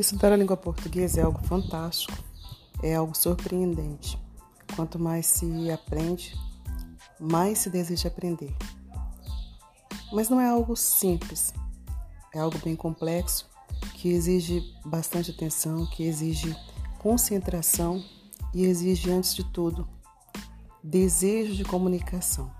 Estudar a língua portuguesa é algo fantástico, é algo surpreendente. Quanto mais se aprende, mais se deseja aprender. Mas não é algo simples, é algo bem complexo que exige bastante atenção, que exige concentração e exige, antes de tudo, desejo de comunicação.